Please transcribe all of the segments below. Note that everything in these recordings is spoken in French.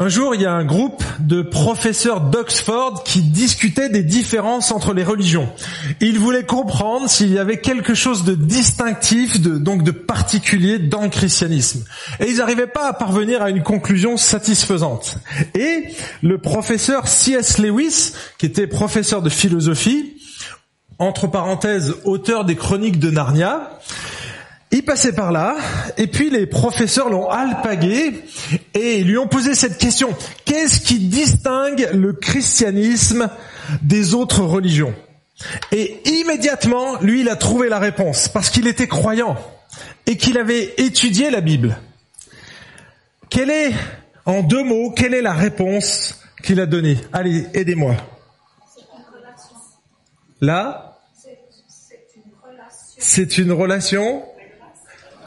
Un jour, il y a un groupe de professeurs d'Oxford qui discutaient des différences entre les religions. Ils voulaient comprendre s'il y avait quelque chose de distinctif, donc de particulier dans le christianisme. Et ils n'arrivaient pas à parvenir à une conclusion satisfaisante. Et le professeur C.S. Lewis, qui était professeur de philosophie, entre parenthèses, auteur des chroniques de Narnia, il passait par là, et puis les professeurs l'ont alpagué et lui ont posé cette question. Qu'est-ce qui distingue le christianisme des autres religions? Et immédiatement, lui, il a trouvé la réponse, parce qu'il était croyant et qu'il avait étudié la Bible. Quelle est, en deux mots, quelle est la réponse qu'il a donnée? Allez, aidez-moi. Là? C'est une relation?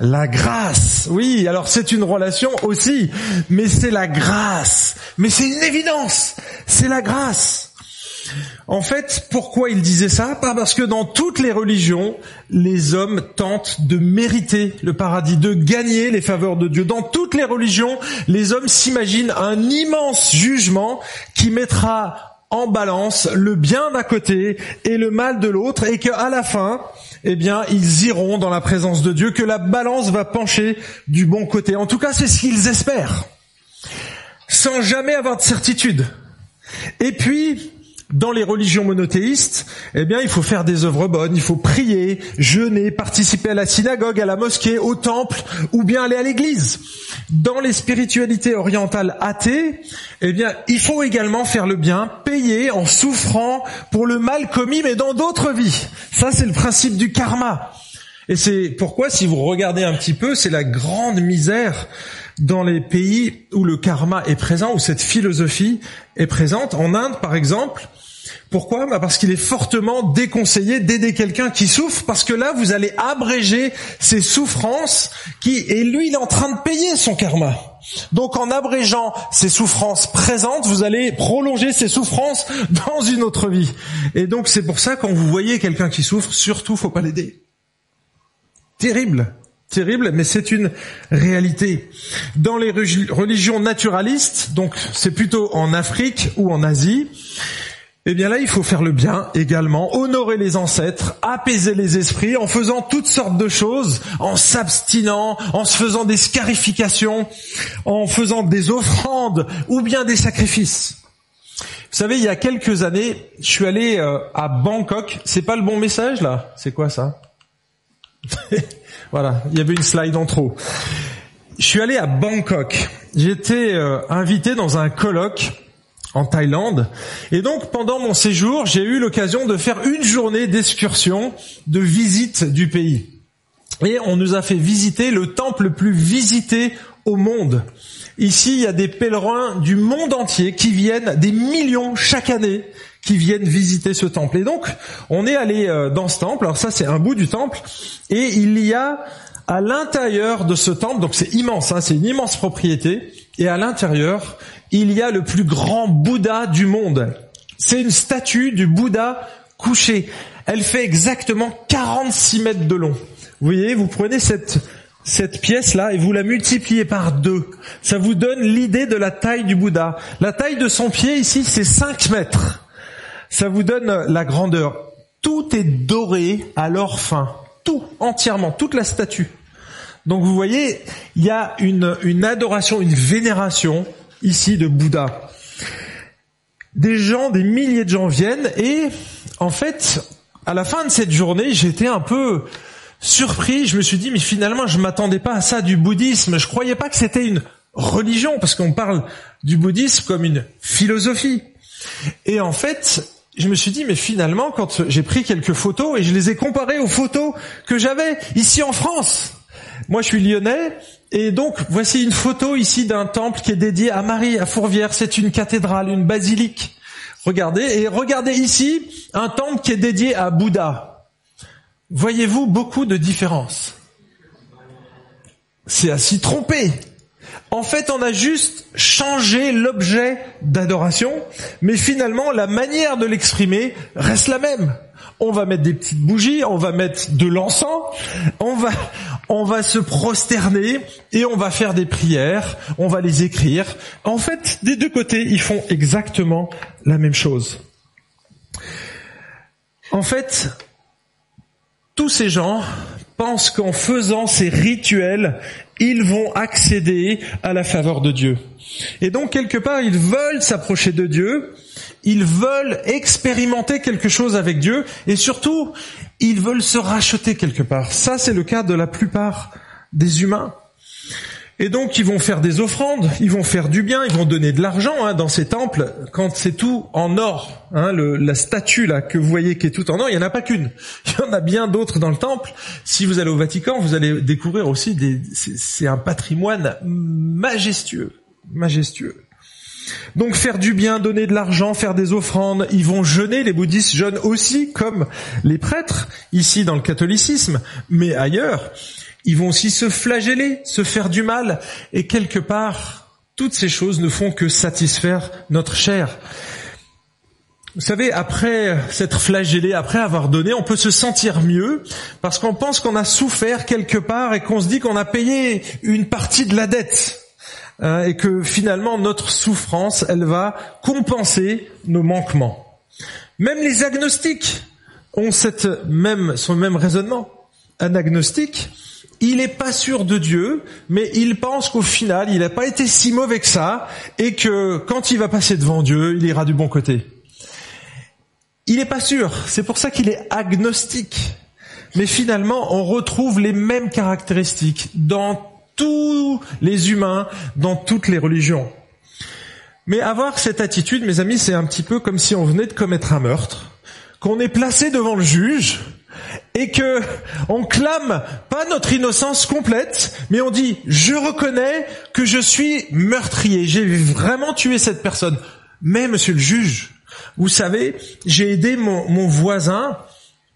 La grâce, oui, alors c'est une relation aussi, mais c'est la grâce. Mais c'est une évidence, c'est la grâce. En fait, pourquoi il disait ça? Parce que dans toutes les religions, les hommes tentent de mériter le paradis, de gagner les faveurs de Dieu. Dans toutes les religions, les hommes s'imaginent un immense jugement qui mettra en balance le bien d'un côté et le mal de l'autre, et qu'à la fin, eh bien, ils iront dans la présence de Dieu, que la balance va pencher du bon côté. En tout cas, c'est ce qu'ils espèrent, sans jamais avoir de certitude. Et puis, dans les religions monothéistes, eh bien, il faut faire des œuvres bonnes, il faut prier, jeûner, participer à la synagogue, à la mosquée, au temple, ou bien aller à l'église. Dans les spiritualités orientales athées, eh bien, il faut également faire le bien, payer en souffrant pour le mal commis, mais dans d'autres vies. Ça, c'est le principe du karma. Et c'est pourquoi, si vous regardez un petit peu, c'est la grande misère dans les pays où le karma est présent, où cette philosophie est présente. En Inde, par exemple, pourquoi? Bah Parce qu'il est fortement déconseillé d'aider quelqu'un qui souffre, parce que là, vous allez abréger ses souffrances, qui et lui, il est en train de payer son karma. Donc en abrégeant ses souffrances présentes, vous allez prolonger ses souffrances dans une autre vie. Et donc c'est pour ça, quand vous voyez quelqu'un qui souffre, surtout, faut pas l'aider. Terrible terrible, mais c'est une réalité. Dans les religions naturalistes, donc c'est plutôt en Afrique ou en Asie, eh bien là, il faut faire le bien également, honorer les ancêtres, apaiser les esprits en faisant toutes sortes de choses, en s'abstinant, en se faisant des scarifications, en faisant des offrandes ou bien des sacrifices. Vous savez, il y a quelques années, je suis allé euh, à Bangkok. C'est pas le bon message là? C'est quoi ça? Voilà, il y avait une slide en trop. Je suis allé à Bangkok. J'étais euh, invité dans un colloque en Thaïlande. Et donc pendant mon séjour, j'ai eu l'occasion de faire une journée d'excursion, de visite du pays. Et on nous a fait visiter le temple le plus visité au monde. Ici, il y a des pèlerins du monde entier qui viennent, des millions chaque année, qui viennent visiter ce temple. Et donc, on est allé euh, dans ce temple. Alors ça, c'est un bout du temple. Et il y a à l'intérieur de ce temple, donc c'est immense, hein, c'est une immense propriété. Et à l'intérieur, il y a le plus grand Bouddha du monde. C'est une statue du Bouddha couché. Elle fait exactement 46 mètres de long. Vous voyez, vous prenez cette, cette pièce-là et vous la multipliez par deux. Ça vous donne l'idée de la taille du Bouddha. La taille de son pied ici, c'est 5 mètres. Ça vous donne la grandeur. Tout est doré à l'or fin. Tout, entièrement, toute la statue. Donc vous voyez, il y a une, une adoration, une vénération ici de Bouddha. Des gens, des milliers de gens viennent et en fait, à la fin de cette journée, j'étais un peu surpris. Je me suis dit, mais finalement, je m'attendais pas à ça du bouddhisme. Je croyais pas que c'était une religion parce qu'on parle du bouddhisme comme une philosophie. Et en fait, je me suis dit, mais finalement, quand j'ai pris quelques photos et je les ai comparées aux photos que j'avais ici en France, moi, je suis lyonnais, et donc voici une photo ici d'un temple qui est dédié à Marie, à Fourvière. C'est une cathédrale, une basilique. Regardez, et regardez ici un temple qui est dédié à Bouddha. Voyez-vous beaucoup de différences? C'est à s'y tromper. En fait, on a juste changé l'objet d'adoration, mais finalement, la manière de l'exprimer reste la même on va mettre des petites bougies, on va mettre de l'encens, on va, on va se prosterner et on va faire des prières, on va les écrire. En fait, des deux côtés, ils font exactement la même chose. En fait, tous ces gens pensent qu'en faisant ces rituels, ils vont accéder à la faveur de Dieu. Et donc, quelque part, ils veulent s'approcher de Dieu, ils veulent expérimenter quelque chose avec Dieu, et surtout, ils veulent se racheter quelque part. Ça, c'est le cas de la plupart des humains. Et donc ils vont faire des offrandes, ils vont faire du bien, ils vont donner de l'argent hein, dans ces temples quand c'est tout en or. Hein, la statue là que vous voyez qui est tout en or, il n'y en a pas qu'une. Il y en a bien d'autres dans le temple. Si vous allez au Vatican, vous allez découvrir aussi. C'est un patrimoine majestueux, majestueux. Donc faire du bien, donner de l'argent, faire des offrandes, ils vont jeûner, les bouddhistes jeûnent aussi comme les prêtres, ici dans le catholicisme, mais ailleurs. Ils vont aussi se flageller, se faire du mal, et quelque part, toutes ces choses ne font que satisfaire notre chair. Vous savez, après s'être flagellé, après avoir donné, on peut se sentir mieux parce qu'on pense qu'on a souffert quelque part et qu'on se dit qu'on a payé une partie de la dette hein, et que finalement notre souffrance, elle va compenser nos manquements. Même les agnostiques ont cette même, son même raisonnement. Un agnostique, il n'est pas sûr de Dieu, mais il pense qu'au final, il n'a pas été si mauvais que ça, et que quand il va passer devant Dieu, il ira du bon côté. Il n'est pas sûr, c'est pour ça qu'il est agnostique. Mais finalement, on retrouve les mêmes caractéristiques dans tous les humains, dans toutes les religions. Mais avoir cette attitude, mes amis, c'est un petit peu comme si on venait de commettre un meurtre, qu'on est placé devant le juge, et que on clame pas notre innocence complète, mais on dit je reconnais que je suis meurtrier, j'ai vraiment tué cette personne. Mais monsieur le juge, vous savez, j'ai aidé mon, mon voisin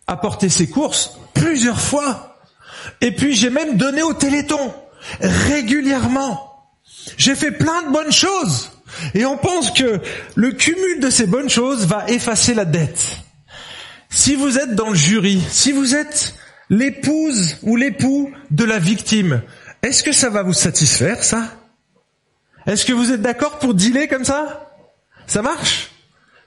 à porter ses courses plusieurs fois. Et puis j'ai même donné au téléthon régulièrement. J'ai fait plein de bonnes choses. Et on pense que le cumul de ces bonnes choses va effacer la dette. Si vous êtes dans le jury, si vous êtes l'épouse ou l'époux de la victime, est-ce que ça va vous satisfaire, ça? Est-ce que vous êtes d'accord pour dealer comme ça? Ça marche?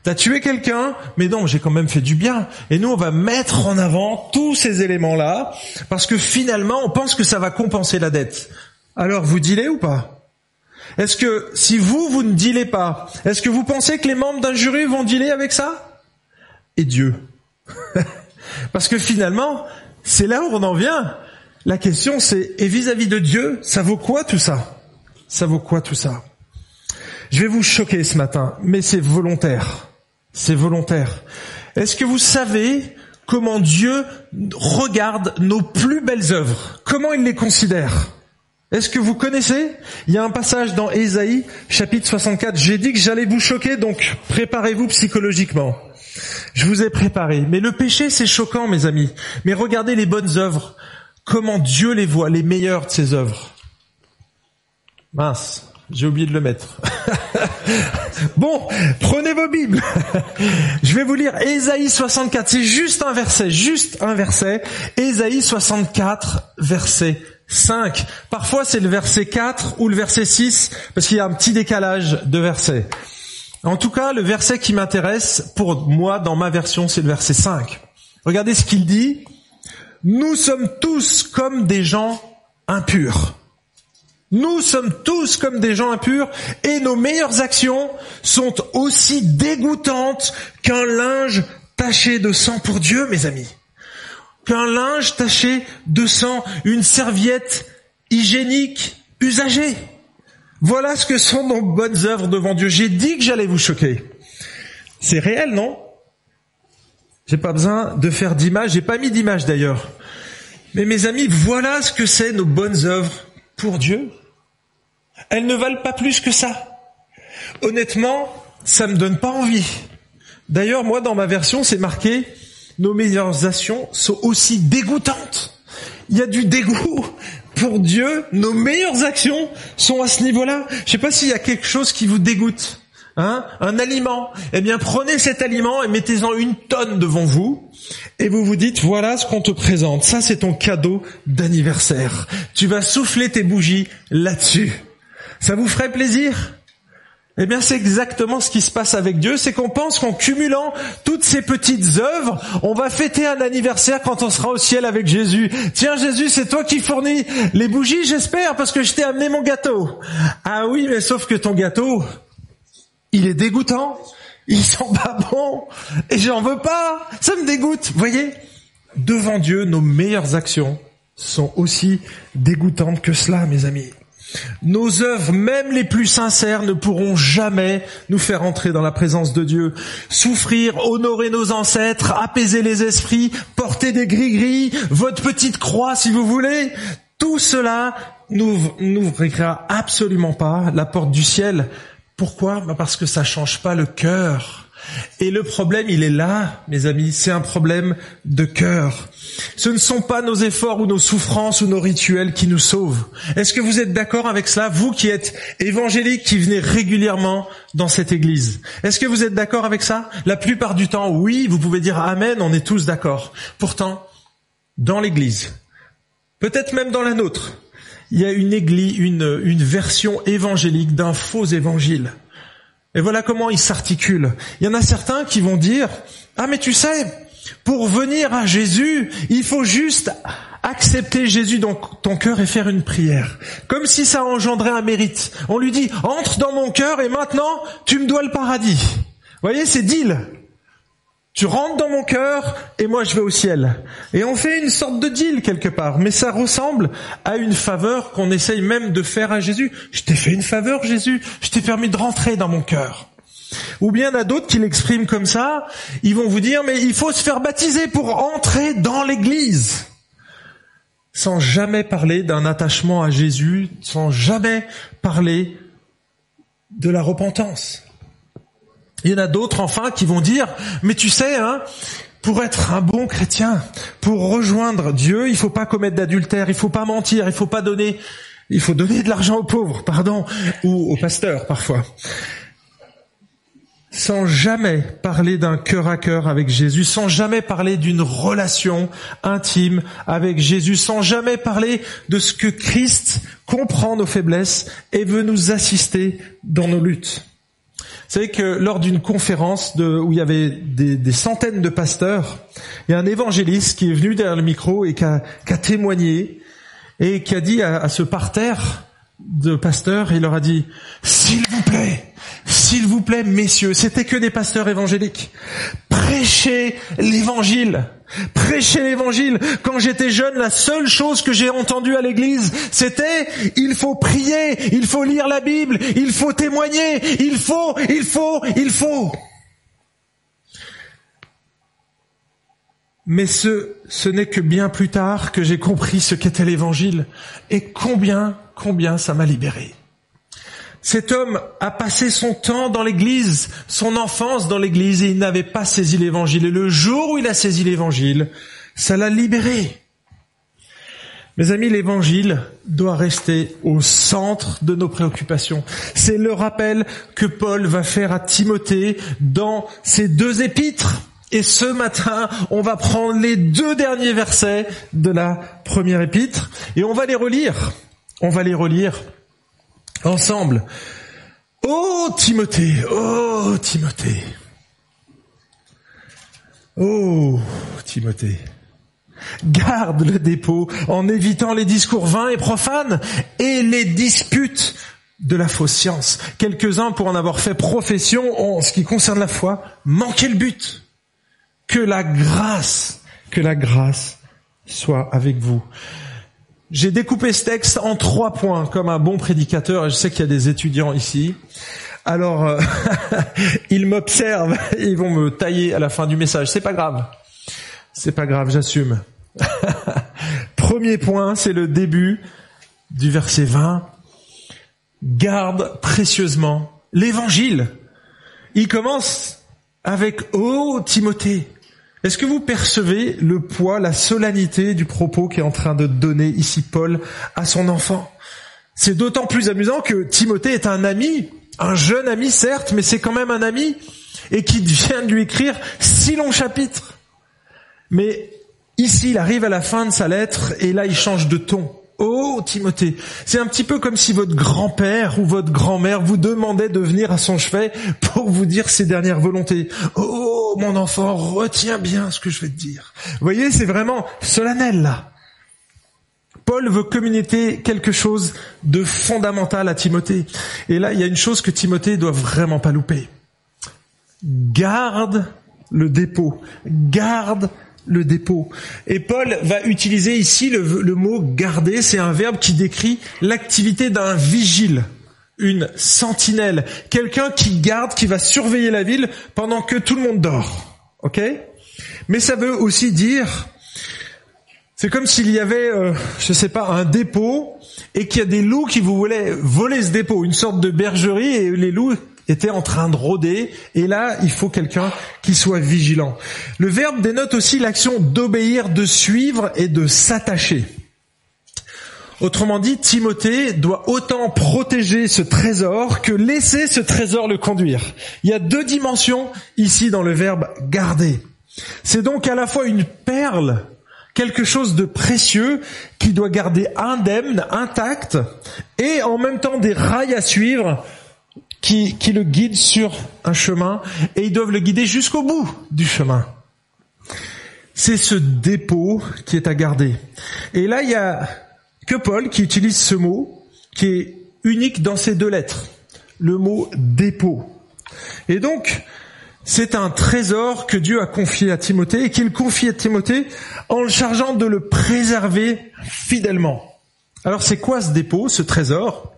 T'as tué quelqu'un, mais non, j'ai quand même fait du bien. Et nous, on va mettre en avant tous ces éléments-là, parce que finalement, on pense que ça va compenser la dette. Alors, vous dealez ou pas? Est-ce que si vous, vous ne dealez pas, est-ce que vous pensez que les membres d'un jury vont dealer avec ça? Et Dieu Parce que finalement, c'est là où on en vient. La question c'est, et vis-à-vis de Dieu, ça vaut quoi tout ça? Ça vaut quoi tout ça? Je vais vous choquer ce matin, mais c'est volontaire. C'est volontaire. Est-ce que vous savez comment Dieu regarde nos plus belles œuvres? Comment il les considère? Est-ce que vous connaissez? Il y a un passage dans Ésaïe, chapitre 64. J'ai dit que j'allais vous choquer, donc préparez-vous psychologiquement. Je vous ai préparé. Mais le péché, c'est choquant, mes amis. Mais regardez les bonnes œuvres. Comment Dieu les voit, les meilleures de ses œuvres. Mince, j'ai oublié de le mettre. bon, prenez vos Bibles. Je vais vous lire Ésaïe 64. C'est juste un verset, juste un verset. Ésaïe 64, verset 5. Parfois c'est le verset 4 ou le verset 6 parce qu'il y a un petit décalage de versets. En tout cas, le verset qui m'intéresse pour moi dans ma version, c'est le verset 5. Regardez ce qu'il dit. Nous sommes tous comme des gens impurs. Nous sommes tous comme des gens impurs et nos meilleures actions sont aussi dégoûtantes qu'un linge taché de sang pour Dieu, mes amis. Qu'un linge taché de sang, une serviette hygiénique usagée. Voilà ce que sont nos bonnes œuvres devant Dieu. J'ai dit que j'allais vous choquer. C'est réel, non? J'ai pas besoin de faire d'image, j'ai pas mis d'image d'ailleurs. Mais mes amis, voilà ce que c'est nos bonnes œuvres pour Dieu. Elles ne valent pas plus que ça. Honnêtement, ça me donne pas envie. D'ailleurs, moi, dans ma version, c'est marqué nos meilleures actions sont aussi dégoûtantes. Il y a du dégoût pour Dieu, nos meilleures actions sont à ce niveau-là. Je sais pas s'il y a quelque chose qui vous dégoûte. Hein, un aliment. Eh bien, prenez cet aliment et mettez-en une tonne devant vous, et vous vous dites, voilà ce qu'on te présente. Ça, c'est ton cadeau d'anniversaire. Tu vas souffler tes bougies là-dessus. Ça vous ferait plaisir? Eh bien, c'est exactement ce qui se passe avec Dieu, c'est qu'on pense qu'en cumulant toutes ces petites œuvres, on va fêter un anniversaire quand on sera au ciel avec Jésus. Tiens, Jésus, c'est toi qui fournis les bougies, j'espère, parce que je t'ai amené mon gâteau. Ah oui, mais sauf que ton gâteau, il est dégoûtant, il sent pas bon, et j'en veux pas, ça me dégoûte. Voyez, devant Dieu, nos meilleures actions sont aussi dégoûtantes que cela, mes amis. Nos œuvres, même les plus sincères, ne pourront jamais nous faire entrer dans la présence de Dieu. Souffrir, honorer nos ancêtres, apaiser les esprits, porter des gris-gris, votre petite croix si vous voulez, tout cela n'ouvrira absolument pas la porte du ciel pourquoi? Bah, Parce que ça change pas le cœur. Et le problème, il est là, mes amis, c'est un problème de cœur. Ce ne sont pas nos efforts ou nos souffrances ou nos rituels qui nous sauvent. Est-ce que vous êtes d'accord avec cela, vous qui êtes évangélique, qui venez régulièrement dans cette église? Est-ce que vous êtes d'accord avec ça? La plupart du temps, oui, vous pouvez dire Amen, on est tous d'accord. Pourtant, dans l'église, peut-être même dans la nôtre, il y a une église, une, une version évangélique d'un faux évangile. Et voilà comment il s'articule. Il y en a certains qui vont dire, ah mais tu sais, pour venir à Jésus, il faut juste accepter Jésus dans ton cœur et faire une prière. Comme si ça engendrait un mérite. On lui dit, entre dans mon cœur et maintenant, tu me dois le paradis. Vous voyez, c'est deal. Tu rentres dans mon cœur et moi je vais au ciel. Et on fait une sorte de deal quelque part, mais ça ressemble à une faveur qu'on essaye même de faire à Jésus. Je t'ai fait une faveur Jésus, je t'ai permis de rentrer dans mon cœur. Ou bien il d'autres qui l'expriment comme ça, ils vont vous dire mais il faut se faire baptiser pour entrer dans l'église. Sans jamais parler d'un attachement à Jésus, sans jamais parler de la repentance. Il y en a d'autres enfin qui vont dire, mais tu sais, hein, pour être un bon chrétien, pour rejoindre Dieu, il faut pas commettre d'adultère, il faut pas mentir, il faut pas donner, il faut donner de l'argent aux pauvres, pardon, ou aux pasteurs parfois. Sans jamais parler d'un cœur à cœur avec Jésus, sans jamais parler d'une relation intime avec Jésus, sans jamais parler de ce que Christ comprend nos faiblesses et veut nous assister dans nos luttes. Vous savez que lors d'une conférence où il y avait des, centaines de pasteurs, il y a un évangéliste qui est venu derrière le micro et qui a, témoigné et qui a dit à ce parterre de pasteurs, il leur a dit, s'il vous plaît, s'il vous plaît, messieurs, c'était que des pasteurs évangéliques. Prêchez l'évangile. Prêchez l'évangile. Quand j'étais jeune, la seule chose que j'ai entendue à l'église, c'était il faut prier, il faut lire la Bible, il faut témoigner, il faut, il faut, il faut. Mais ce, ce n'est que bien plus tard que j'ai compris ce qu'était l'évangile et combien, combien ça m'a libéré. Cet homme a passé son temps dans l'église, son enfance dans l'église, et il n'avait pas saisi l'évangile. Et le jour où il a saisi l'évangile, ça l'a libéré. Mes amis, l'évangile doit rester au centre de nos préoccupations. C'est le rappel que Paul va faire à Timothée dans ses deux épîtres. Et ce matin, on va prendre les deux derniers versets de la première épître et on va les relire. On va les relire ensemble. Oh Timothée, oh Timothée, oh Timothée. Garde le dépôt en évitant les discours vains et profanes et les disputes de la fausse science. Quelques-uns, pour en avoir fait profession en ce qui concerne la foi, manquaient le but. Que la grâce, que la grâce soit avec vous. J'ai découpé ce texte en trois points, comme un bon prédicateur, et je sais qu'il y a des étudiants ici. Alors, euh, ils m'observent, ils vont me tailler à la fin du message. C'est pas grave. C'est pas grave, j'assume. Premier point, c'est le début du verset 20. Garde précieusement l'évangile. Il commence avec Oh Timothée, est-ce que vous percevez le poids, la solennité du propos qu'est en train de donner ici Paul à son enfant? C'est d'autant plus amusant que Timothée est un ami Un jeune ami, certes, mais c'est quand même un ami et qui vient de lui écrire six longs chapitres. Mais ici, il arrive à la fin de sa lettre et là, il change de ton. Oh, Timothée, c'est un petit peu comme si votre grand-père ou votre grand-mère vous demandait de venir à son chevet pour vous dire ses dernières volontés. Oh, mon enfant, retiens bien ce que je vais te dire. Vous voyez, c'est vraiment solennel là. Paul veut communiquer quelque chose de fondamental à Timothée. Et là, il y a une chose que Timothée doit vraiment pas louper. Garde le dépôt. Garde le dépôt. Et Paul va utiliser ici le, mot garder, c'est un verbe qui décrit l'activité d'un vigile, une sentinelle, quelqu'un qui garde, qui va surveiller la ville pendant que tout le monde dort. Ok? Mais ça veut aussi dire, c'est comme s'il y avait, euh, je sais pas, un dépôt et qu'il y a des loups qui voulaient voler ce dépôt, une sorte de bergerie et les loups était en train de rôder, et là, il faut quelqu'un qui soit vigilant. Le verbe dénote aussi l'action d'obéir, de suivre et de s'attacher. Autrement dit, Timothée doit autant protéger ce trésor que laisser ce trésor le conduire. Il y a deux dimensions ici dans le verbe garder. C'est donc à la fois une perle, quelque chose de précieux qui doit garder indemne, intact, et en même temps des rails à suivre qui, qui le guide sur un chemin et ils doivent le guider jusqu'au bout du chemin. C'est ce dépôt qui est à garder. Et là, il y a que Paul qui utilise ce mot qui est unique dans ces deux lettres. Le mot dépôt. Et donc, c'est un trésor que Dieu a confié à Timothée et qu'il confie à Timothée en le chargeant de le préserver fidèlement. Alors c'est quoi ce dépôt, ce trésor?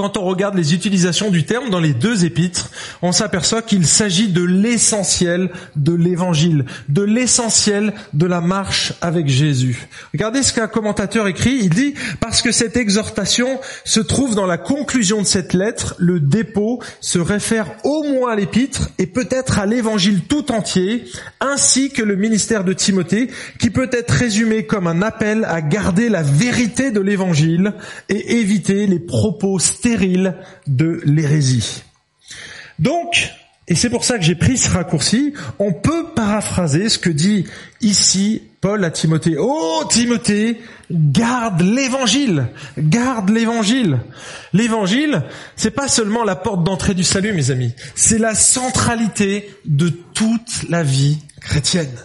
Quand on regarde les utilisations du terme dans les deux épîtres, on s'aperçoit qu'il s'agit de l'essentiel de l'évangile, de l'essentiel de la marche avec Jésus. Regardez ce qu'un commentateur écrit, il dit, parce que cette exhortation se trouve dans la conclusion de cette lettre, le dépôt se réfère au moins à l'épître et peut-être à l'évangile tout entier, ainsi que le ministère de Timothée, qui peut être résumé comme un appel à garder la vérité de l'évangile et éviter les propos de l'hérésie. Donc, et c'est pour ça que j'ai pris ce raccourci, on peut paraphraser ce que dit ici Paul à Timothée. Oh Timothée, garde l'évangile, garde l'évangile. L'évangile, c'est pas seulement la porte d'entrée du salut, mes amis. C'est la centralité de toute la vie chrétienne.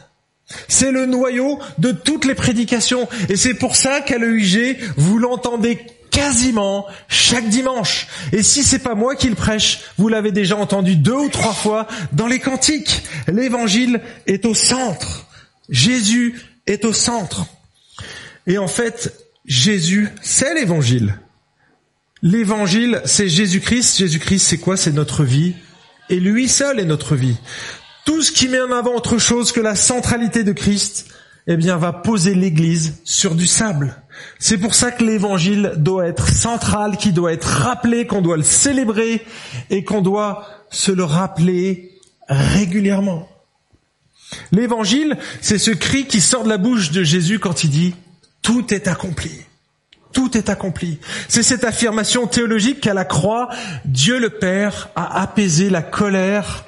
C'est le noyau de toutes les prédications. Et c'est pour ça qu'à l'EUG, vous l'entendez quasiment chaque dimanche. Et si c'est pas moi qui le prêche, vous l'avez déjà entendu deux ou trois fois dans les cantiques. L'évangile est au centre. Jésus est au centre. Et en fait, Jésus, c'est l'évangile. L'évangile, c'est Jésus-Christ. Jésus-Christ, c'est quoi? C'est notre vie. Et lui seul est notre vie. Tout ce qui met en avant autre chose que la centralité de Christ, eh bien, va poser l'église sur du sable. C'est pour ça que l'évangile doit être central, qui doit être rappelé, qu'on doit le célébrer et qu'on doit se le rappeler régulièrement. L'évangile, c'est ce cri qui sort de la bouche de Jésus quand il dit tout est accompli. Tout est accompli. C'est cette affirmation théologique qu'à la croix, Dieu le Père a apaisé la colère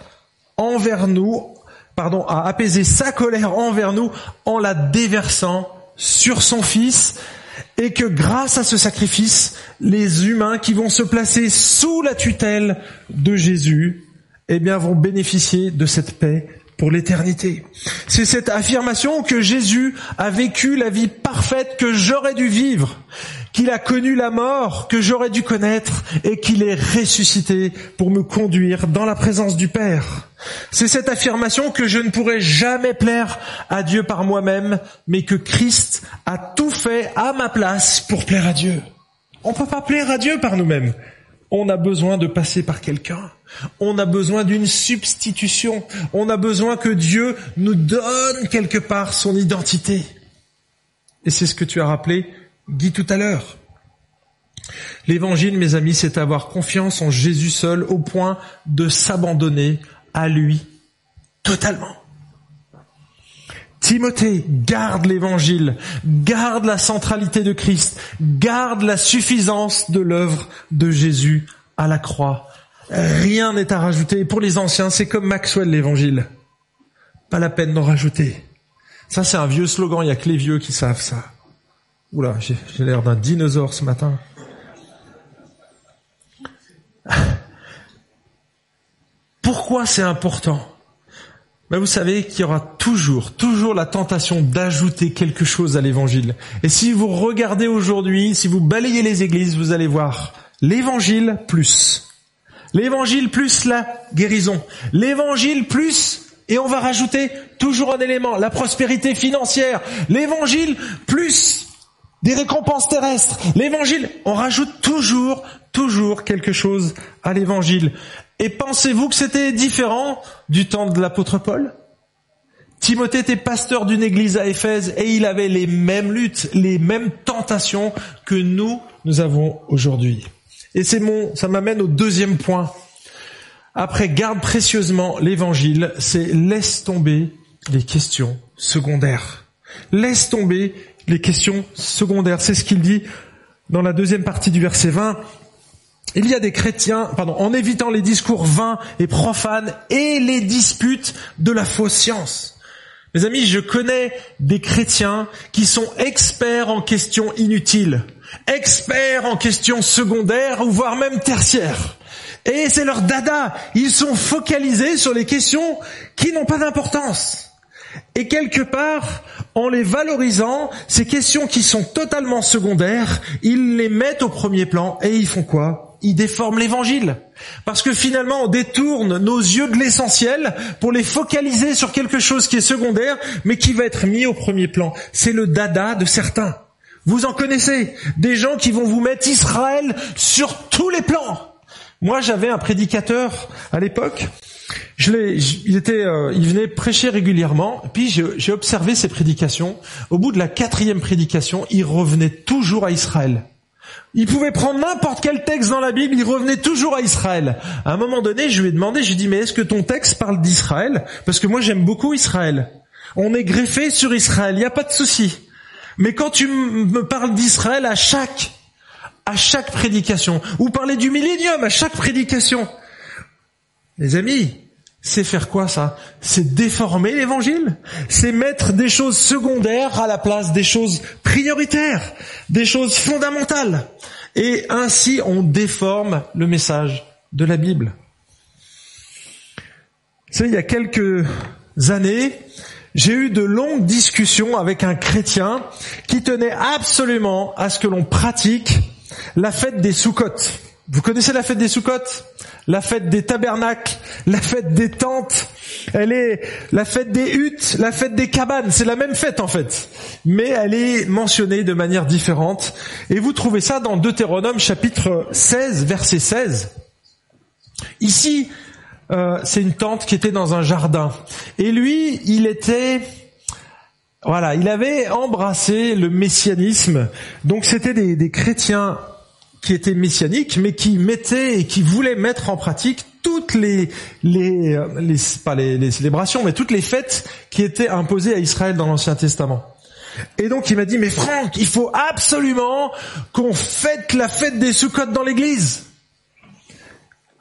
envers nous, pardon, a apaisé sa colère envers nous en la déversant sur son Fils et que grâce à ce sacrifice, les humains qui vont se placer sous la tutelle de Jésus, eh bien, vont bénéficier de cette paix pour l'éternité. C'est cette affirmation que Jésus a vécu la vie parfaite que j'aurais dû vivre, qu'il a connu la mort que j'aurais dû connaître et qu'il est ressuscité pour me conduire dans la présence du Père. C'est cette affirmation que je ne pourrai jamais plaire à Dieu par moi-même, mais que Christ a tout fait à ma place pour plaire à Dieu. On ne peut pas plaire à Dieu par nous-mêmes. On a besoin de passer par quelqu'un. On a besoin d'une substitution. On a besoin que Dieu nous donne quelque part son identité. Et c'est ce que tu as rappelé Guy tout à l'heure. L'évangile, mes amis, c'est avoir confiance en Jésus seul au point de s'abandonner à lui totalement. Timothée, garde l'évangile, garde la centralité de Christ, garde la suffisance de l'œuvre de Jésus à la croix. Rien n'est à rajouter. Pour les anciens, c'est comme Maxwell l'évangile. Pas la peine d'en rajouter. Ça, c'est un vieux slogan. Il y a que les vieux qui savent ça. Oula, j'ai l'air d'un dinosaure ce matin. Pourquoi c'est important? Ben Vous savez qu'il y aura toujours, toujours la tentation d'ajouter quelque chose à l'évangile. Et si vous regardez aujourd'hui, si vous balayez les églises, vous allez voir l'évangile plus. L'évangile plus la guérison. L'évangile plus, et on va rajouter toujours un élément, la prospérité financière. L'évangile plus des récompenses terrestres. L'évangile, on rajoute toujours, toujours quelque chose à l'évangile. Et pensez-vous que c'était différent du temps de l'apôtre Paul? Timothée était pasteur d'une église à Éphèse et il avait les mêmes luttes, les mêmes tentations que nous, nous avons aujourd'hui. Et c'est mon, ça m'amène au deuxième point. Après, garde précieusement l'évangile, c'est laisse tomber les questions secondaires. Laisse tomber les questions secondaires. C'est ce qu'il dit dans la deuxième partie du verset 20. Il y a des chrétiens, pardon, en évitant les discours vains et profanes et les disputes de la fausse science. Mes amis, je connais des chrétiens qui sont experts en questions inutiles, experts en questions secondaires ou voire même tertiaires. Et c'est leur dada. Ils sont focalisés sur les questions qui n'ont pas d'importance. Et quelque part, en les valorisant, ces questions qui sont totalement secondaires, ils les mettent au premier plan et ils font quoi? Ils déforment l'évangile. Parce que finalement, on détourne nos yeux de l'essentiel pour les focaliser sur quelque chose qui est secondaire, mais qui va être mis au premier plan. C'est le dada de certains. Vous en connaissez. Des gens qui vont vous mettre Israël sur tous les plans. Moi, j'avais un prédicateur à l'époque. Je l'ai, il euh, il venait prêcher régulièrement. Puis j'ai observé ses prédications. Au bout de la quatrième prédication, il revenait toujours à Israël. Il pouvait prendre n'importe quel texte dans la Bible, il revenait toujours à Israël. À un moment donné, je lui ai demandé, je lui ai dit, mais est-ce que ton texte parle d'Israël? Parce que moi j'aime beaucoup Israël. On est greffé sur Israël, il n'y a pas de souci. Mais quand tu me parles d'Israël à chaque, à chaque prédication, ou parler du millénium à chaque prédication, les amis, c'est faire quoi ça? C'est déformer l'évangile? C'est mettre des choses secondaires à la place des choses prioritaires, des choses fondamentales. Et ainsi on déforme le message de la Bible. Vous savez, il y a quelques années, j'ai eu de longues discussions avec un chrétien qui tenait absolument à ce que l'on pratique la fête des Soukottes. Vous connaissez la fête des Soukottes la fête des tabernacles, la fête des tentes, elle est la fête des huttes, la fête des cabanes, c'est la même fête en fait, mais elle est mentionnée de manière différente. Et vous trouvez ça dans Deutéronome chapitre 16, verset 16. Ici, euh, c'est une tente qui était dans un jardin. Et lui, il était... Voilà, il avait embrassé le messianisme. Donc c'était des, des chrétiens qui était messianique, mais qui mettait et qui voulait mettre en pratique toutes les, les, euh, pas les, célébrations, mais toutes les fêtes qui étaient imposées à Israël dans l'Ancien Testament. Et donc il m'a dit, mais Franck, il faut absolument qu'on fête la fête des Soukottes dans l'église.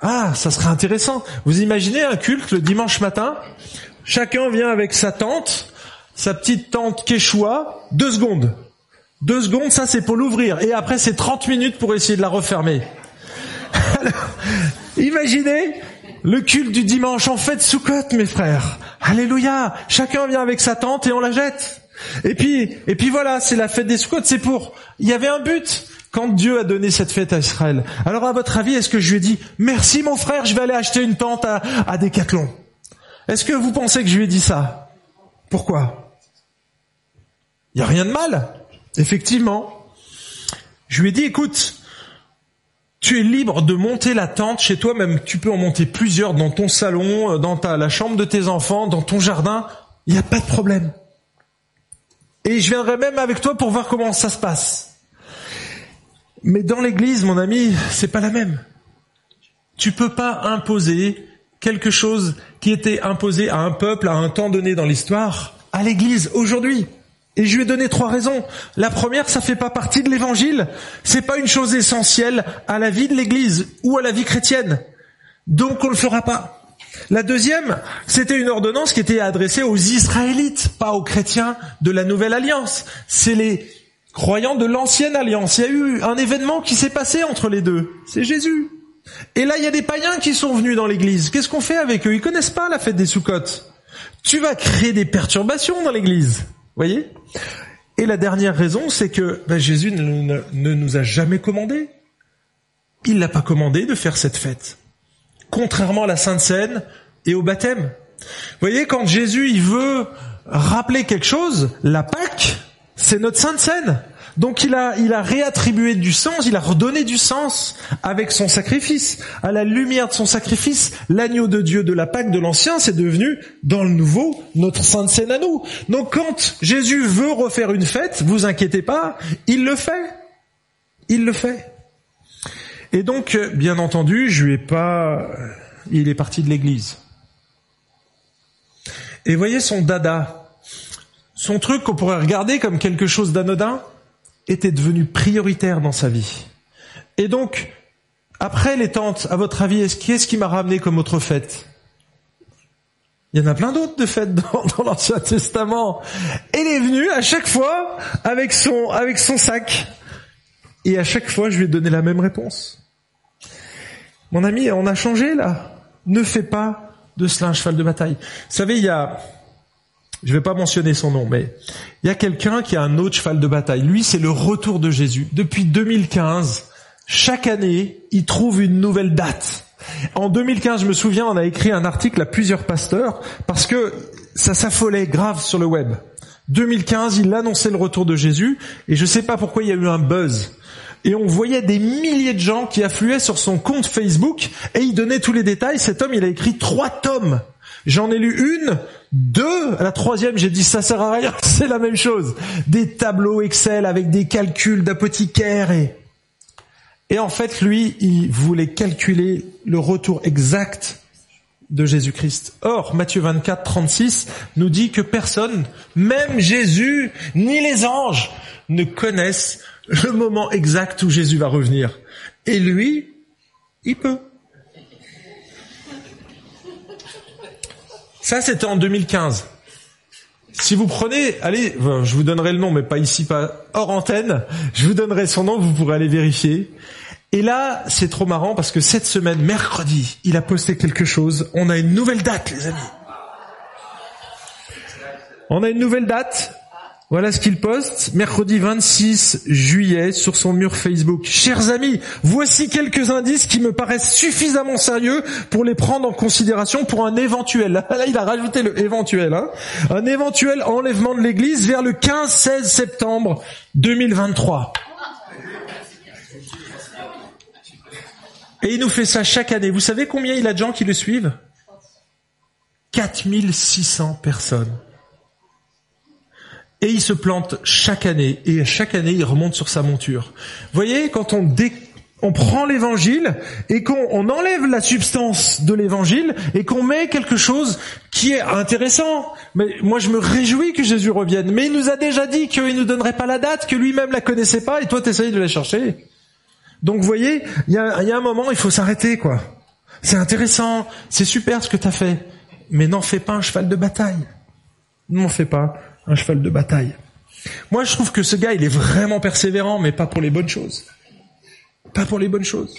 Ah, ça serait intéressant. Vous imaginez un culte le dimanche matin? Chacun vient avec sa tente, sa petite tente Quechua, deux secondes. Deux secondes, ça c'est pour l'ouvrir. Et après c'est 30 minutes pour essayer de la refermer. Alors, imaginez le culte du dimanche en fête Soukot, mes frères. Alléluia. Chacun vient avec sa tente et on la jette. Et puis, et puis voilà, c'est la fête des Soukot. C'est pour, il y avait un but quand Dieu a donné cette fête à Israël. Alors à votre avis, est-ce que je lui ai dit, merci mon frère, je vais aller acheter une tente à, à Decathlon? Est-ce que vous pensez que je lui ai dit ça? Pourquoi? Il n'y a rien de mal. Effectivement. Je lui ai dit, écoute, tu es libre de monter la tente chez toi, même tu peux en monter plusieurs dans ton salon, euh, dans ta, la chambre de tes enfants, dans ton jardin. Il n'y a pas de problème. Et je viendrai même avec toi pour voir comment ça se passe. Mais dans l'église, mon ami, c'est pas la même. Tu peux pas imposer quelque chose qui était imposé à un peuple à un temps donné dans l'histoire, à l'église aujourd'hui. Et je lui ai donné trois raisons. La première, ça fait pas partie de l'évangile. C'est pas une chose essentielle à la vie de l'église ou à la vie chrétienne. Donc on le fera pas. La deuxième, c'était une ordonnance qui était adressée aux Israélites, pas aux chrétiens de la nouvelle alliance. C'est les croyants de l'ancienne alliance. Il y a eu un événement qui s'est passé entre les deux. C'est Jésus. Et là, il y a des païens qui sont venus dans l'église. Qu'est-ce qu'on fait avec eux? Ils connaissent pas la fête des Soukottes. Tu vas créer des perturbations dans l'église. Voyez? Et la dernière raison, c'est que ben, Jésus ne, nous a jamais commandé. Il n'a pas commandé de faire cette fête. Contrairement à la Sainte Seine et au baptême. Vous voyez, quand Jésus il veut rappeler quelque chose, la Pâque, c'est notre Sainte Seine. Donc il a, il a réattribué du sens, il a redonné du sens avec son sacrifice. À la lumière de son sacrifice, l'agneau de Dieu de la Pâque de l'Ancien, c'est devenu, dans le Nouveau, notre Sainte Seine à nous. Donc quand Jésus veut refaire une fête, vous inquiétez pas, il le fait. Il le fait. Et donc, bien entendu, je lui ai pas, il est parti de l'église. Et voyez son dada, son truc qu'on pourrait regarder comme quelque chose d'anodin, était devenu prioritaire dans sa vie. Et donc, après les tentes, à votre avis, est-ce, qui m'a ramené comme autre fête? Il y en a plein d'autres de fêtes dans, dans l'Ancien Testament. Elle est venue à chaque fois avec son, avec son sac. Et à chaque fois, je lui ai donné la même réponse. Mon ami, on a changé là. Ne fais pas de cela un cheval de bataille. Vous savez, il y a, je ne vais pas mentionner son nom, mais il y a quelqu'un qui a un autre cheval de bataille. Lui, c'est le retour de Jésus. Depuis 2015, chaque année, il trouve une nouvelle date. En 2015, je me souviens, on a écrit un article à plusieurs pasteurs parce que ça s'affolait grave sur le web. 2015, il annonçait le retour de Jésus et je ne sais pas pourquoi il y a eu un buzz. Et on voyait des milliers de gens qui affluaient sur son compte Facebook et il donnait tous les détails. Cet homme, il a écrit trois tomes J'en ai lu une, deux, la troisième j'ai dit ça sert à rien, c'est la même chose. Des tableaux Excel avec des calculs d'apothicaire et... Et en fait, lui, il voulait calculer le retour exact de Jésus-Christ. Or, Matthieu 24, 36 nous dit que personne, même Jésus, ni les anges, ne connaissent le moment exact où Jésus va revenir. Et lui, il peut. Ça, c'était en 2015. Si vous prenez, allez, je vous donnerai le nom, mais pas ici, pas hors antenne. Je vous donnerai son nom, vous pourrez aller vérifier. Et là, c'est trop marrant parce que cette semaine, mercredi, il a posté quelque chose. On a une nouvelle date, les amis. On a une nouvelle date. Voilà ce qu'il poste, mercredi 26 juillet, sur son mur Facebook. Chers amis, voici quelques indices qui me paraissent suffisamment sérieux pour les prendre en considération pour un éventuel, là il a rajouté le éventuel, hein, un éventuel enlèvement de l'église vers le 15-16 septembre 2023. Et il nous fait ça chaque année. Vous savez combien il a de gens qui le suivent? 4600 personnes. Et il se plante chaque année, et chaque année il remonte sur sa monture. Vous voyez, quand on, on prend l'évangile et qu'on enlève la substance de l'évangile et qu'on met quelque chose qui est intéressant. Mais moi je me réjouis que Jésus revienne. Mais il nous a déjà dit qu'il nous donnerait pas la date, que lui-même la connaissait pas, et toi t'essayes de la chercher. Donc vous voyez, il y a, y a un moment, il faut s'arrêter, quoi. C'est intéressant, c'est super ce que tu as fait, mais n'en fais pas un cheval de bataille. N'en fais pas un cheval de bataille. Moi, je trouve que ce gars, il est vraiment persévérant, mais pas pour les bonnes choses. Pas pour les bonnes choses.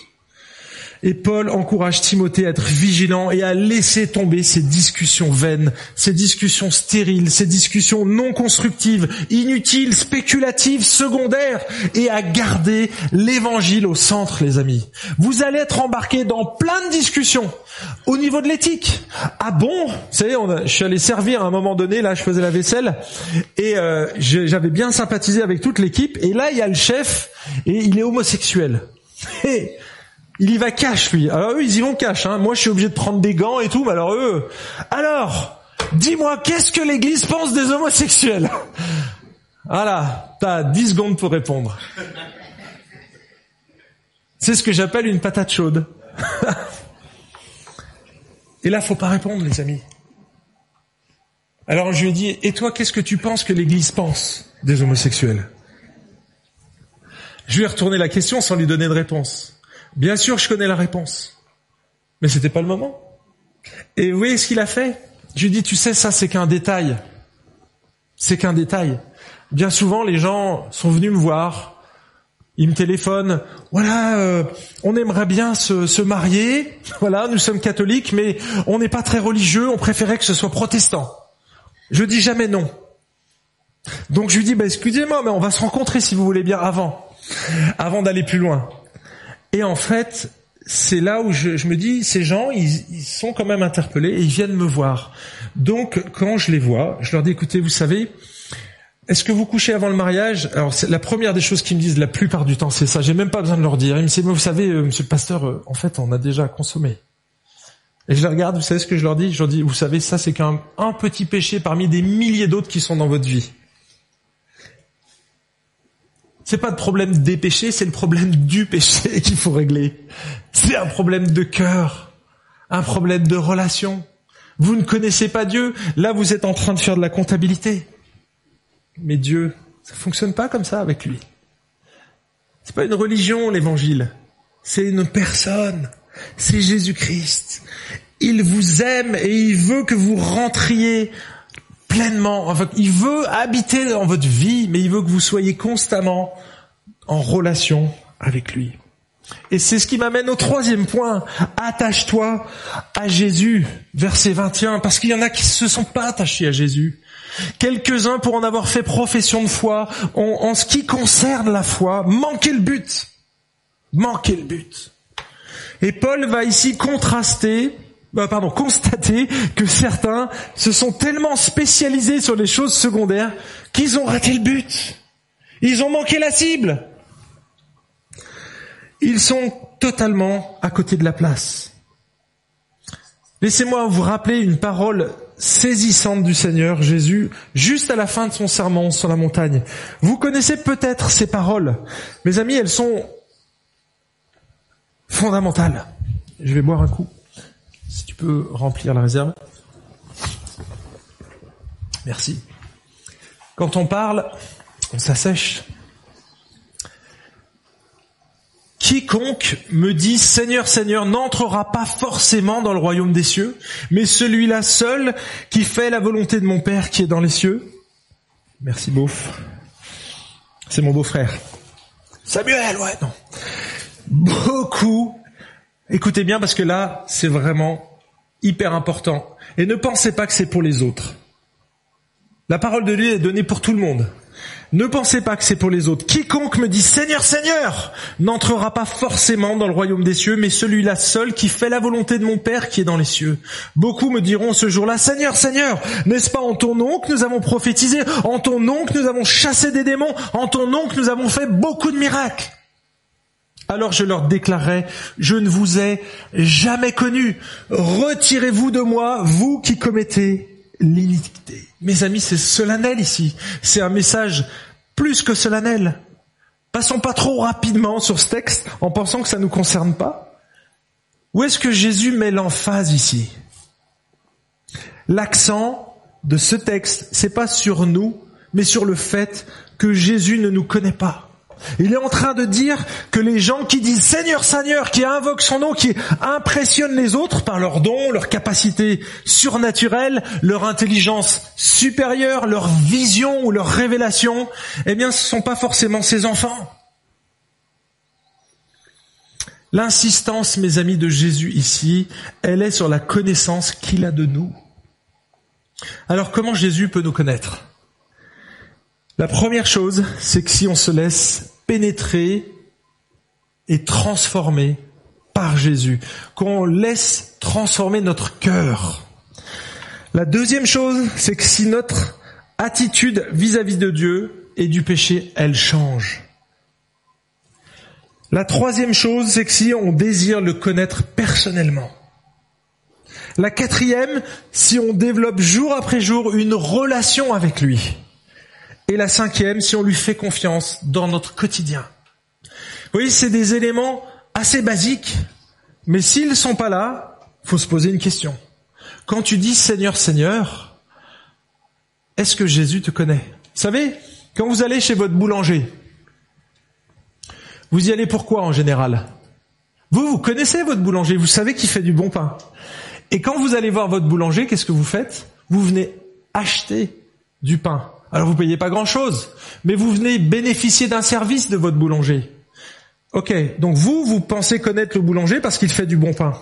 Et Paul encourage Timothée à être vigilant et à laisser tomber ces discussions vaines, ces discussions stériles, ces discussions non constructives, inutiles, spéculatives, secondaires, et à garder l'évangile au centre, les amis. Vous allez être embarqués dans plein de discussions au niveau de l'éthique. Ah bon? Vous savez, on je suis allé servir à un moment donné, là je faisais la vaisselle, et euh, j'avais bien sympathisé avec toute l'équipe, et là il y a le chef, et il est homosexuel. il y va cash, lui. Alors eux, ils y vont cash. Hein. Moi, je suis obligé de prendre des gants et tout, mais alors eux... Alors, dis-moi, qu'est-ce que l'Église pense des homosexuels? Voilà, t'as 10 secondes pour répondre. C'est ce que j'appelle une patate chaude. et là, faut pas répondre, les amis. Alors je lui ai dit, et toi, qu'est-ce que tu penses que l'Église pense des homosexuels? Je lui ai retourné la question sans lui donner de réponse. Bien sûr, je connais la réponse. Mais c'était pas le moment. Et vous voyez ce qu'il a fait Je lui ai dit, tu sais, ça c'est qu'un détail. C'est qu'un détail. Bien souvent, les gens sont venus me voir, ils me téléphonent, voilà, euh, on aimerait bien se, se, marier, voilà, nous sommes catholiques, mais on n'est pas très religieux, on préférait que ce soit protestant. Je dis jamais non. Donc je lui dis, bah, excusez-moi, mais on va se rencontrer si vous voulez bien avant, avant d'aller plus loin. Et en fait, c'est là où je, me dis, ces gens, ils, sont quand même interpellés et ils viennent me voir. Donc quand je les vois, je leur dis, écoutez, vous savez, est-ce que vous couchez avant le mariage? Alors c'est la première des choses qu'ils me disent la plupart du temps, c'est ça. J'ai même pas besoin de leur dire. Ils me disent, vous savez, euh, monsieur le pasteur, euh, en fait, on a déjà consommé. Et je les regarde, vous savez ce que je leur dis? Je leur dis, vous savez, ça c'est qu'un un petit péché parmi des milliers d'autres qui sont dans votre vie. C'est pas le problème des péchés, c'est le problème du péché qu'il faut régler. C'est un problème de cœur, un problème de relation. Vous ne connaissez pas Dieu, là vous êtes en train de faire de la comptabilité. Mais Dieu, ça fonctionne pas comme ça avec lui. C'est pas une religion l'évangile, c'est une personne c'est Jésus-Christ. Il vous aime et il veut que vous rentriez pleinement. Il veut habiter dans votre vie, mais il veut que vous soyez constamment en relation avec lui. Et c'est ce qui m'amène au troisième point. Attache-toi à Jésus, verset 21, parce qu'il y en a qui ne se sont pas attachés à Jésus. Quelques-uns, pour en avoir fait profession de foi, en ce qui concerne la foi, manqué le but. Manqué le but. Et Paul va ici contraster, bah, pardon, constater que certains se sont tellement spécialisés sur les choses secondaires qu'ils ont raté le but. Ils ont manqué la cible. Ils sont totalement à côté de la place. Laissez-moi vous rappeler une parole saisissante du Seigneur Jésus juste à la fin de son sermon sur la montagne. Vous connaissez peut-être ces paroles. Mes amis, elles sont fondamentale. Je vais boire un coup. Si tu peux remplir la réserve. Merci. Quand on parle, on s'assèche. Quiconque me dit Seigneur, Seigneur n'entrera pas forcément dans le royaume des cieux, mais celui-là seul qui fait la volonté de mon Père qui est dans les cieux. Merci beauf. C'est mon beau-frère. Samuel, ouais, non beaucoup. Écoutez bien parce que là, c'est vraiment hyper important. Et ne pensez pas que c'est pour les autres. La parole de Dieu est donnée pour tout le monde. Ne pensez pas que c'est pour les autres. Quiconque me dit Seigneur, Seigneur, n'entrera pas forcément dans le royaume des cieux, mais celui-là seul qui fait la volonté de mon Père qui est dans les cieux. Beaucoup me diront ce jour-là, Seigneur, Seigneur, n'est-ce pas en ton nom que nous avons prophétisé, en ton nom que nous avons chassé des démons, en ton nom que nous avons fait beaucoup de miracles? Alors je leur déclarerai, je ne vous ai jamais connu. Retirez-vous de moi, vous qui commettez l'iniquité. Mes amis, c'est solennel ici. C'est un message plus que solennel. Passons pas trop rapidement sur ce texte en pensant que ça nous concerne pas. Où est-ce que Jésus met l'emphase ici? L'accent de ce texte, c'est pas sur nous, mais sur le fait que Jésus ne nous connaît pas. Il est en train de dire que les gens qui disent Seigneur, Seigneur, qui invoquent son nom, qui impressionnent les autres par leurs dons, leurs capacités surnaturelles, leur intelligence supérieure, leur vision ou leur révélation, eh bien, ce ne sont pas forcément ses enfants. L'insistance, mes amis, de Jésus ici, elle est sur la connaissance qu'il a de nous. Alors comment Jésus peut nous connaître? La première chose, c'est que si on se laisse pénétrer et transformer par Jésus, qu'on laisse transformer notre cœur. La deuxième chose, c'est que si notre attitude vis-à-vis de Dieu et du péché, elle change. La troisième chose, c'est que si on désire le connaître personnellement. La quatrième, si on développe jour après jour une relation avec lui. Et la cinquième, si on lui fait confiance dans notre quotidien. Vous voyez, c'est des éléments assez basiques, mais s'ils ne sont pas là, faut se poser une question. Quand tu dis Seigneur, Seigneur, est-ce que Jésus te connaît? Vous savez, Quand vous allez chez votre boulanger, vous y allez pourquoi en général? Vous, vous connaissez votre boulanger, vous savez qu'il fait du bon pain. Et quand vous allez voir votre boulanger, qu'est-ce que vous faites? Vous venez acheter du pain. Alors vous payez pas grand-chose, mais vous venez bénéficier d'un service de votre boulanger. Ok, donc vous, vous pensez connaître le boulanger parce qu'il fait du bon pain.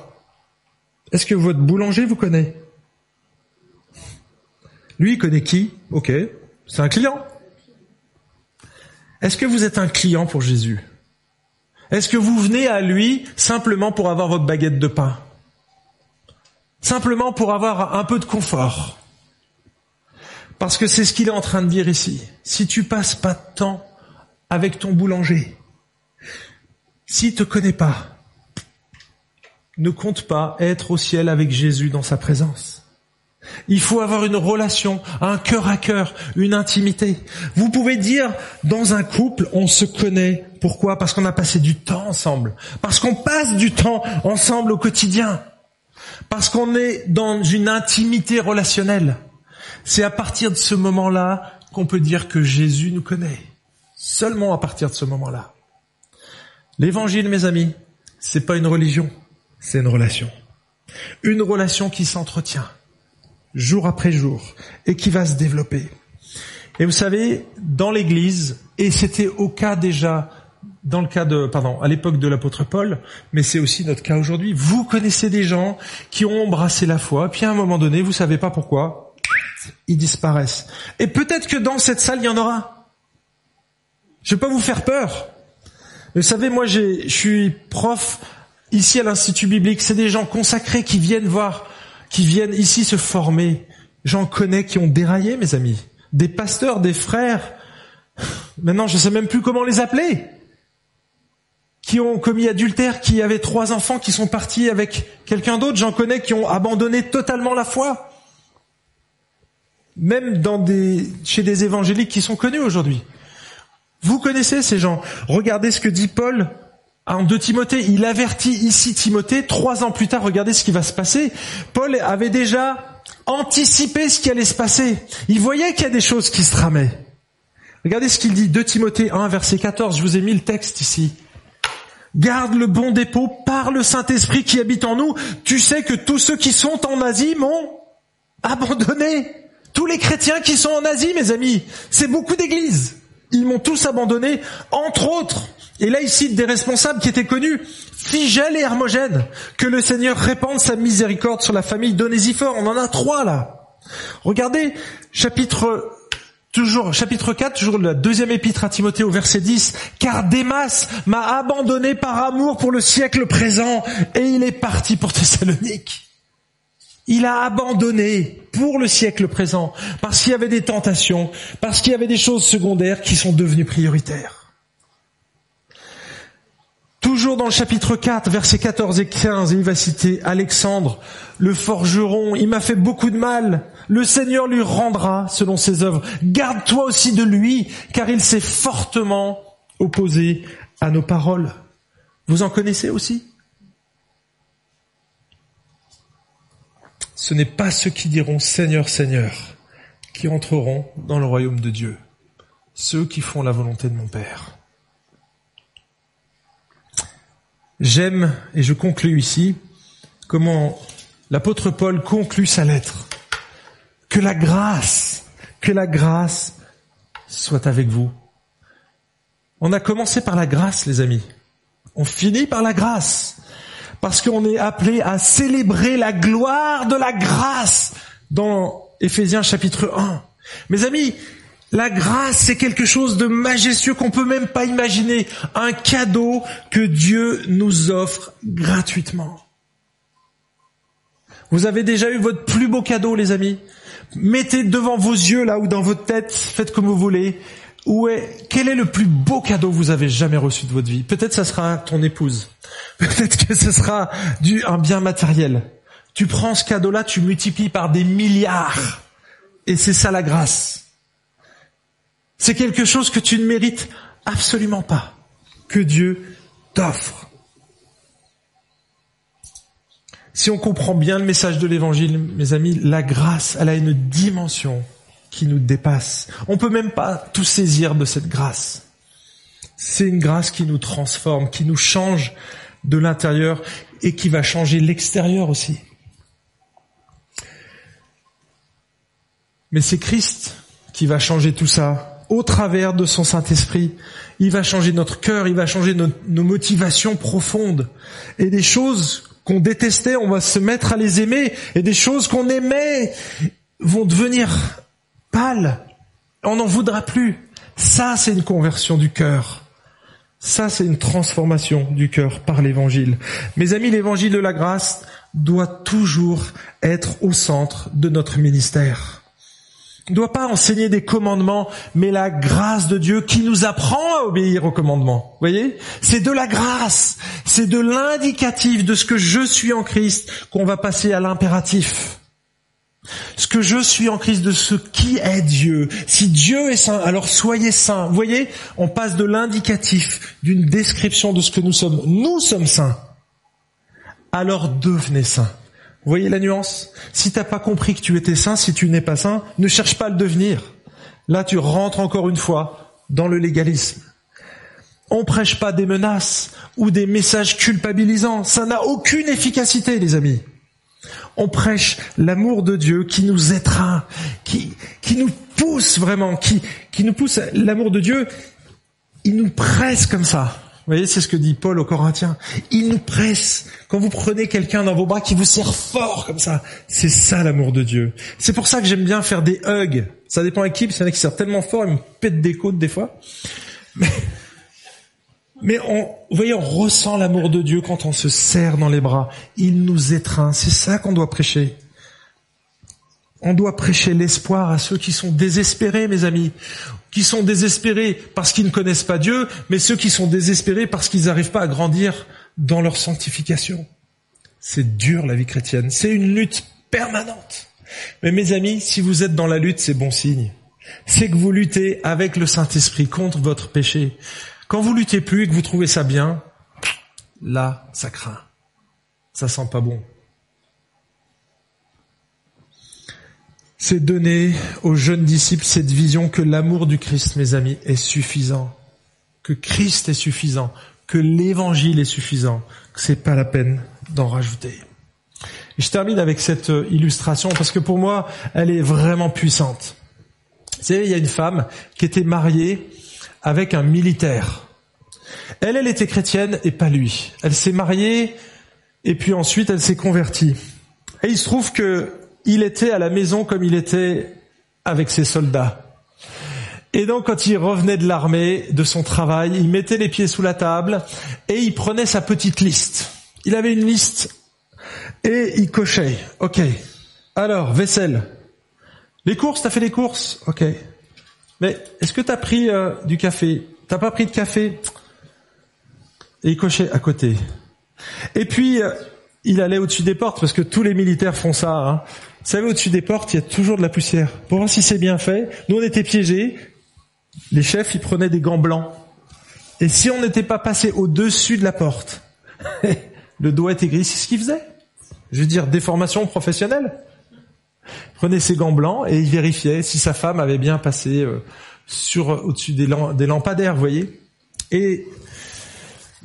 Est-ce que votre boulanger vous connaît? Lui, il connaît qui? Ok, c'est un client. Est-ce que vous êtes un client pour Jésus? Est-ce que vous venez à lui simplement pour avoir votre baguette de pain? Simplement pour avoir un peu de confort? Parce que c'est ce qu'il est en train de dire ici. Si tu passes pas de temps avec ton boulanger, s'il te connaît pas, ne compte pas être au ciel avec Jésus dans sa présence. Il faut avoir une relation, un cœur à cœur, une intimité. Vous pouvez dire, dans un couple, on se connaît. Pourquoi? Parce qu'on a passé du temps ensemble. Parce qu'on passe du temps ensemble au quotidien. Parce qu'on est dans une intimité relationnelle. C'est à partir de ce moment-là qu'on peut dire que Jésus nous connaît. Seulement à partir de ce moment-là. L'évangile, mes amis, c'est pas une religion, c'est une relation. Une relation qui s'entretient jour après jour et qui va se développer. Et vous savez, dans l'église, et c'était au cas déjà dans le cas de, pardon, à l'époque de l'apôtre Paul, mais c'est aussi notre cas aujourd'hui. Vous connaissez des gens qui ont embrassé la foi, puis à un moment donné, vous savez pas pourquoi, ils disparaissent. Et peut-être que dans cette salle, il y en aura. Je vais pas vous faire peur. Vous savez, moi, je suis prof ici à l'Institut biblique. C'est des gens consacrés qui viennent voir, qui viennent ici se former. J'en connais qui ont déraillé, mes amis. Des pasteurs, des frères. Maintenant, je sais même plus comment les appeler. Qui ont commis adultère, qui avaient trois enfants, qui sont partis avec quelqu'un d'autre. J'en connais qui ont abandonné totalement la foi. Même dans des, chez des évangéliques qui sont connus aujourd'hui. Vous connaissez ces gens. Regardez ce que dit Paul en 2 Timothée. Il avertit ici Timothée. Trois ans plus tard, regardez ce qui va se passer. Paul avait déjà anticipé ce qui allait se passer. Il voyait qu'il y a des choses qui se tramaient. Regardez ce qu'il dit. 2 Timothée 1, verset 14. Je vous ai mis le texte ici. Garde le bon dépôt par le Saint-Esprit qui habite en nous. Tu sais que tous ceux qui sont en Asie m'ont abandonné. Tous les chrétiens qui sont en Asie, mes amis, c'est beaucoup d'églises ils m'ont tous abandonné, entre autres. Et là, il cite des responsables qui étaient connus, Figel et Hermogène. Que le Seigneur répande sa miséricorde sur la famille d'Onésiphore. On en a trois, là. Regardez, chapitre, toujours, chapitre 4, toujours la deuxième épître à Timothée au verset 10. Car Démas m'a abandonné par amour pour le siècle présent et il est parti pour Thessalonique. Il a abandonné pour le siècle présent parce qu'il y avait des tentations, parce qu'il y avait des choses secondaires qui sont devenues prioritaires. Toujours dans le chapitre 4, versets 14 et 15, il va citer Alexandre, le forgeron, il m'a fait beaucoup de mal. Le Seigneur lui rendra selon ses œuvres. Garde-toi aussi de lui, car il s'est fortement opposé à nos paroles. Vous en connaissez aussi? Ce n'est pas ceux qui diront Seigneur, Seigneur qui entreront dans le royaume de Dieu, ceux qui font la volonté de mon Père. J'aime, et je conclus ici, comment l'apôtre Paul conclut sa lettre. Que la grâce, que la grâce soit avec vous. On a commencé par la grâce, les amis. On finit par la grâce parce qu'on est appelé à célébrer la gloire de la grâce dans Éphésiens chapitre 1. Mes amis, la grâce, c'est quelque chose de majestueux qu'on peut même pas imaginer. Un cadeau que Dieu nous offre gratuitement. Vous avez déjà eu votre plus beau cadeau, les amis. Mettez devant vos yeux, là, ou dans votre tête, faites comme vous voulez. Où est, quel est le plus beau cadeau que vous avez jamais reçu de votre vie? Peut-être ça sera ton épouse. Peut-être que ce sera du, un bien matériel. Tu prends ce cadeau-là, tu multiplies par des milliards. Et c'est ça la grâce. C'est quelque chose que tu ne mérites absolument pas, que Dieu t'offre. Si on comprend bien le message de l'évangile, mes amis, la grâce, elle a une dimension qui nous dépasse. On peut même pas tout saisir de cette grâce. C'est une grâce qui nous transforme, qui nous change de l'intérieur et qui va changer l'extérieur aussi. Mais c'est Christ qui va changer tout ça au travers de son Saint-Esprit. Il va changer notre cœur, il va changer nos, nos motivations profondes. Et des choses qu'on détestait, on va se mettre à les aimer. Et des choses qu'on aimait vont devenir On n'en voudra plus. Ça, c'est une conversion du cœur. Ça, c'est une transformation du cœur par l'évangile. Mes amis, l'évangile de la grâce doit toujours être au centre de notre ministère. On ne doit pas enseigner des commandements, mais la grâce de Dieu qui nous apprend à obéir aux commandements. Vous voyez? C'est de la grâce, c'est de l'indicatif de ce que je suis en Christ qu'on va passer à l'impératif. Ce que je suis en Christ de ce qui est Dieu. Si Dieu est saint, alors soyez saints. Vous voyez, on passe de l'indicatif, d'une description de ce que nous sommes. Nous sommes saints. Alors devenez saints. Vous voyez la nuance? Si t'as pas compris que tu étais saint, si tu n'es pas saint, ne cherche pas à le devenir. Là, tu rentres encore une fois dans le légalisme. On prêche pas des menaces ou des messages culpabilisants. Ça n'a aucune efficacité, les amis on prêche l'amour de Dieu qui nous étreint, qui, qui nous pousse vraiment, qui, qui nous pousse, l'amour de Dieu, il nous presse comme ça. Vous voyez, c'est ce que dit Paul aux Corinthiens. Il nous presse. Quand vous prenez quelqu'un dans vos bras qui vous serre fort comme ça, c'est ça l'amour de Dieu. C'est pour ça que j'aime bien faire des hugs. Ça dépend à qui, parce qu'il y en a qui serrent tellement fort, ils me pètent des côtes des fois. Mais mais on, vous voyez, on ressent l'amour de Dieu quand on se serre dans les bras. Il nous étreint. C'est ça qu'on doit prêcher. On doit prêcher l'espoir à ceux qui sont désespérés, mes amis, qui sont désespérés parce qu'ils ne connaissent pas Dieu, mais ceux qui sont désespérés parce qu'ils n'arrivent pas à grandir dans leur sanctification. C'est dur la vie chrétienne. C'est une lutte permanente. Mais mes amis, si vous êtes dans la lutte, c'est bon signe. C'est que vous luttez avec le Saint-Esprit contre votre péché. Quand vous luttez plus et que vous trouvez ça bien, là, ça craint. Ça sent pas bon. C'est donner aux jeunes disciples cette vision que l'amour du Christ, mes amis, est suffisant. Que Christ est suffisant. Que l'évangile est suffisant. Que c'est pas la peine d'en rajouter. Je termine avec cette euh, illustration parce que pour moi, elle est vraiment puissante. Vous savez, il y a une femme qui était mariée avec un militaire. Elle, elle était chrétienne et pas lui. Elle s'est mariée et puis ensuite elle s'est convertie. Et il se trouve que il était à la maison comme il était avec ses soldats. Et donc quand il revenait de l'armée, de son travail, il mettait les pieds sous la table et il prenait sa petite liste. Il avait une liste et il cochait. Ok. Alors, vaisselle. Les courses, t'as fait les courses? Ok. Mais est-ce que tu as pris euh, du café? T'as pas pris de café? Et il cochait à côté. Et puis, euh, il allait au-dessus des portes, parce que tous les militaires font ça. Hein. Vous savez, au-dessus des portes, il y a toujours de la poussière. Pour voir si c'est bien fait, nous on était piégés. Les chefs, ils prenaient des gants blancs. Et si on n'était pas passé au-dessus de la porte, le doigt était gris, c'est ce qu'il faisait. Je veux dire, déformation professionnelle prenait ses gants blancs et il vérifiait si sa femme avait bien passé euh, sur au-dessus des, lampadaires, vous voyez. Et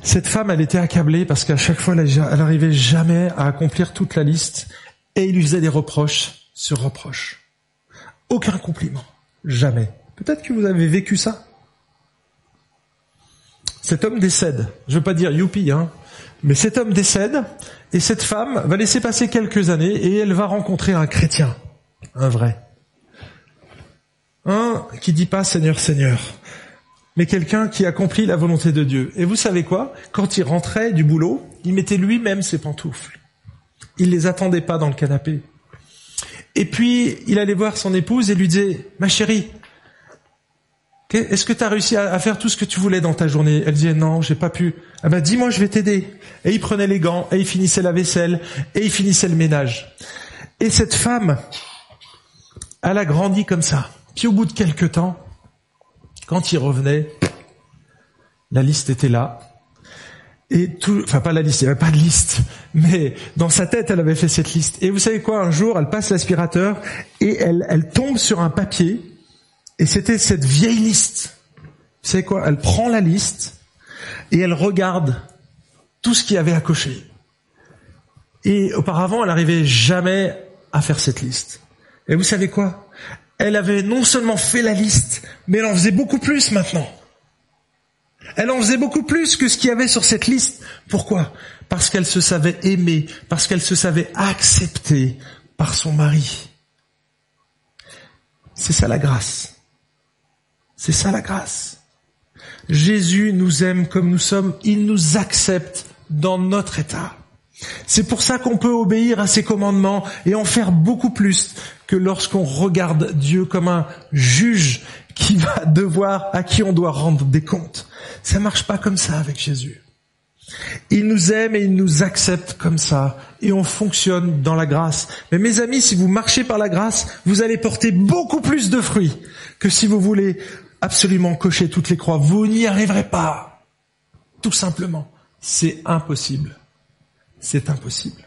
cette femme, elle était accablée parce qu'à chaque fois, elle, elle arrivait jamais à accomplir toute la liste et il lui faisait des reproches sur reproches. Aucun compliment, jamais. Peut-être que vous avez vécu ça? Cet homme décède. Je veux pas dire youpi, hein, mais cet homme décède et cette femme va laisser passer quelques années et elle va rencontrer un chrétien, un vrai. Un qui dit pas Seigneur, Seigneur, mais quelqu'un qui accomplit la volonté de Dieu. Et vous savez quoi? Quand il rentrait du boulot, il mettait lui-même ses pantoufles. Il les attendait pas dans le canapé. Et puis, il allait voir son épouse et lui disait, ma chérie, est-ce que tu as réussi à, faire tout ce que tu voulais dans ta journée? Elle disait non, j'ai pas pu. Ah ben dis-moi, je vais t'aider. Et il prenait les gants, et il finissait la vaisselle, et il finissait le ménage. Et cette femme, elle a grandi comme ça. Puis au bout de quelques temps, quand il revenait, la liste était là. Et tout, enfin pas la liste, il n'y avait pas de liste, mais dans sa tête, elle avait fait cette liste. Et vous savez quoi? Un jour, elle passe l'aspirateur et elle, elle tombe sur un papier, et c'était cette vieille liste. Vous savez quoi? Elle prend la liste et elle regarde tout ce qu'il y avait à cocher. Et auparavant, elle n'arrivait jamais à faire cette liste. Et vous savez quoi? Elle avait non seulement fait la liste, mais elle en faisait beaucoup plus maintenant. Elle en faisait beaucoup plus que ce qu'il y avait sur cette liste. Pourquoi? Parce qu'elle se savait aimée, parce qu'elle se savait acceptée par son mari. C'est ça la grâce. C'est ça la grâce. Jésus nous aime comme nous sommes, il nous accepte dans notre état. C'est pour ça qu'on peut obéir à ses commandements et en faire beaucoup plus que lorsqu'on regarde Dieu comme un juge qui va devoir, à qui on doit rendre des comptes. Ça marche pas comme ça avec Jésus. Il nous aime et il nous accepte comme ça et on fonctionne dans la grâce. Mais mes amis, si vous marchez par la grâce, vous allez porter beaucoup plus de fruits que si vous voulez absolument cocher toutes les croix. Vous n'y arriverez pas. Tout simplement. C'est impossible. C'est impossible.